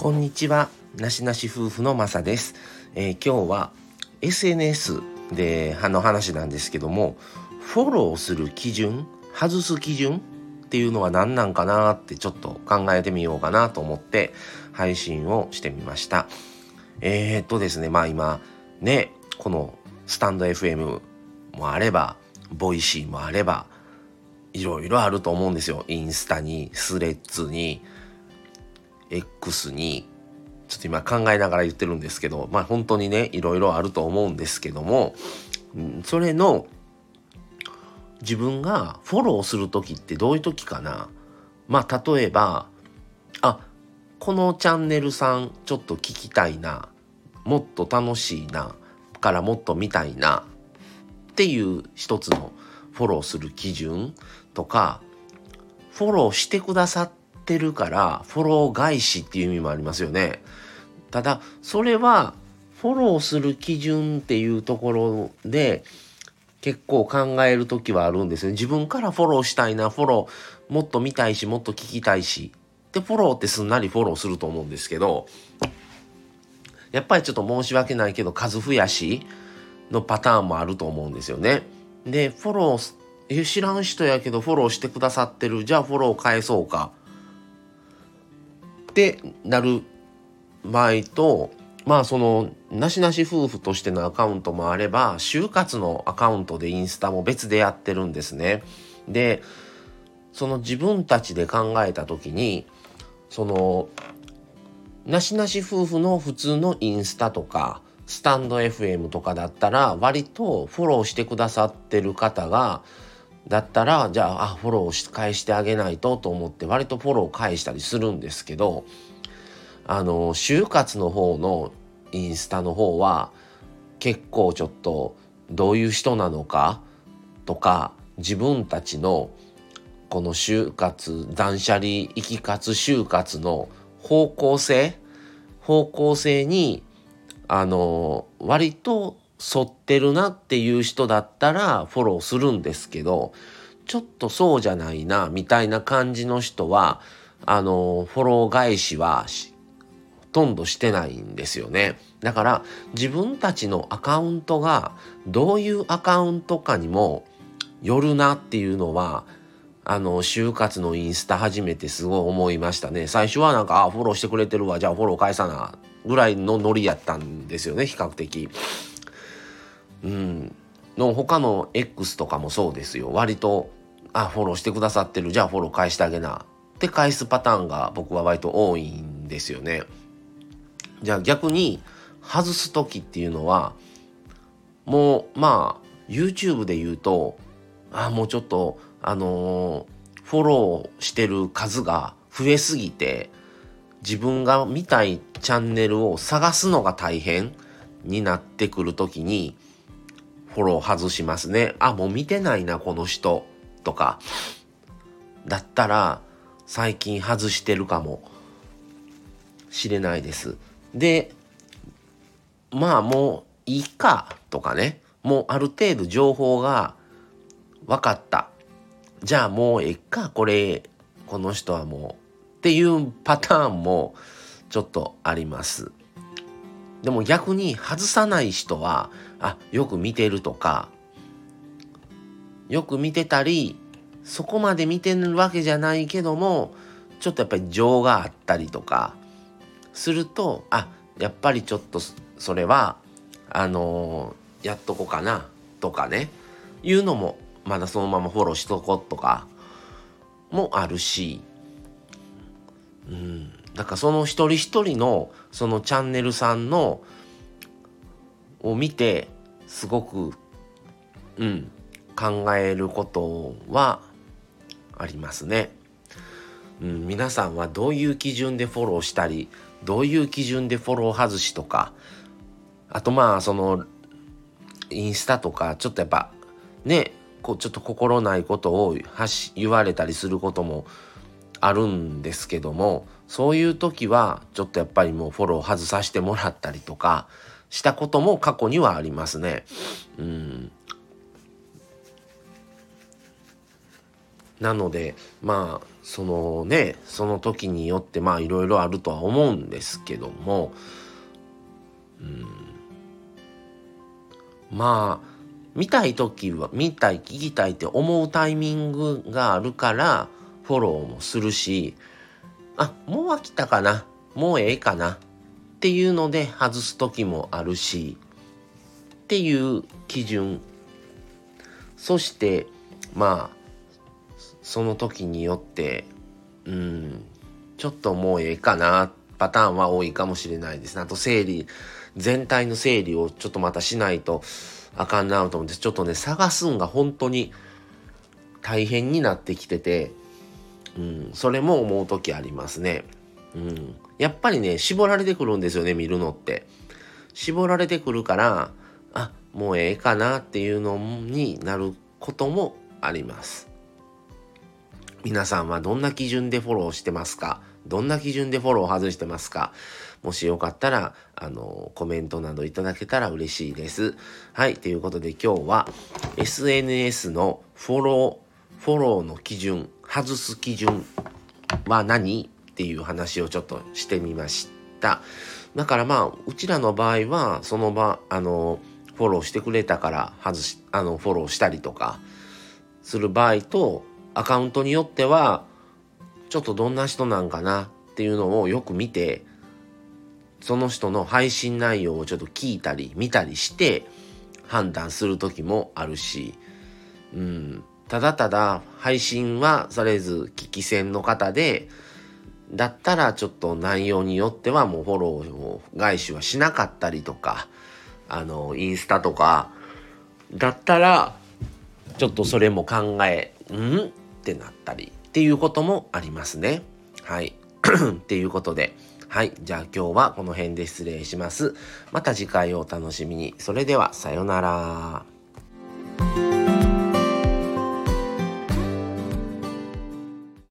こんにちは。なしなし夫婦のまさです、えー、今日は SNS での話なんですけどもフォローする基準外す基準っていうのは何なんかなってちょっと考えてみようかなと思って配信をしてみました。えー、っとですねまあ今ねこのスタンド FM もあればボイシーもあればいろいろあると思うんですよ。インスタにスレッズに X にちょっと今考えながら言ってるんですけどまあ本当にねいろいろあると思うんですけどもそれの自分がフォローする時ってどういう時かな？まあ例えばあこのチャンネルさんちょっと聞きたいなもっと楽しいなからもっと見たいなっていう一つのフォローする基準とかフォローしてくださっってるからフォロー返しっていう意味もありますよね。ただそれはフォローする基準っていうところで結構考える時はあるんですよ自分からフォローしたいなフォローもっと見たいしもっと聞きたいしでフォローってすんなりフォローすると思うんですけどやっぱりちょっと申し訳ないけど数増やしのパターンもあると思うんですよね。でフォローえ知らん人やけどフォローしてくださってるじゃあフォロー返そうかってなる場合とまあそのなしなし夫婦としてのアカウントもあれば就活のアカウントでインスタも別でやってるんですね。でその自分たちで考えた時にそのなしなし夫婦の普通のインスタとかスタンド FM とかだったら割とフォローしてくださってる方がだったらじゃああフォローし返してあげないとと思って割とフォロー返したりするんですけどあの就活の方のインスタの方は結構ちょっとどういう人なのかとか自分たちのこの就活断捨離生き活就活の方向性方向性にあの割と沿ってるなっていう人だったらフォローするんですけどちょっとそうじゃないなみたいな感じの人はあのフォロー返しはほとんどしてないんですよね。だから自分たちのアカウントがどういうアカウントかにもよるなっていうのはあの就活のインスタ初めてすごい思いましたね。最初はなんかあフォローしてくれてるわじゃあフォロー返さなぐらいのノリやったんですよね比較的。うん、の他の X とかもそうですよ。割とあフォローしてくださってる。じゃあフォロー返してあげな。って返すパターンが僕は割と多いんですよね。じゃあ逆に外す時っていうのはもうまあ YouTube で言うとあもうちょっとあのー、フォローしてる数が増えすぎて自分が見たいチャンネルを探すのが大変になってくる時にフォロー外しますね。あ、もう見てないな、この人。とか。だったら、最近外してるかもしれないです。で、まあもういいかとかね。もうある程度情報が分かった。じゃあもうえっか、これ、この人はもう。っていうパターンもちょっとあります。でも逆に外さない人はあよく見てるとかよく見てたりそこまで見てるわけじゃないけどもちょっとやっぱり情があったりとかするとあやっぱりちょっとそれはあのー、やっとこうかなとかねいうのもまだそのままフォローしとこうとかもあるしだからその一人一人のそのチャンネルさんのを見てすごくうん考えることはありますね。うん、皆さんはどういう基準でフォローしたりどういう基準でフォロー外しとかあとまあそのインスタとかちょっとやっぱねこうちょっと心ないことを言われたりすることもあるんですけどもそういう時はちょっとやっぱりもうフォロー外させてもらったりとかしたことも過去にはありますね。うんなのでまあそのねその時によってまあいろいろあるとは思うんですけどもうんまあ見たい時は見たい聞きたいって思うタイミングがあるからフォローもするしあもう飽きたかなもうええかなっていうので外す時もあるしっていう基準。そしてまあその時によってうんちょっともうええかなパターンは多いかもしれないですね。あと整理全体の整理をちょっとまたしないとあかんなと思ってちょっとね探すんが本当に大変になってきてて、うん、それも思う時ありますね。うん、やっぱりね絞られてくるんですよね見るのって。絞られてくるからあもうええかなっていうのになることもあります。皆さんはどんな基準でフォローしてますか？どんな基準でフォロー外してますか？もしよかったら、あの、コメントなどいただけたら嬉しいです。はい、ということで今日は SNS のフォロー、フォローの基準、外す基準は何っていう話をちょっとしてみました。だからまあ、うちらの場合は、その場、あの、フォローしてくれたから外し、あの、フォローしたりとかする場合と、アカウントによっては、ちょっとどんな人なんかなっていうのをよく見て、その人の配信内容をちょっと聞いたり見たりして判断する時もあるし、うん、ただただ配信はされず聞き戦の方でだったらちょっと内容によってはもうフォローを返しはしなかったりとかあのインスタとかだったらちょっとそれも考えん？ってなったりっていうこともありますね。はい。っていうことで。はい。じゃあ今日はこの辺で失礼します。また次回をお楽しみに。それでは、さようなら。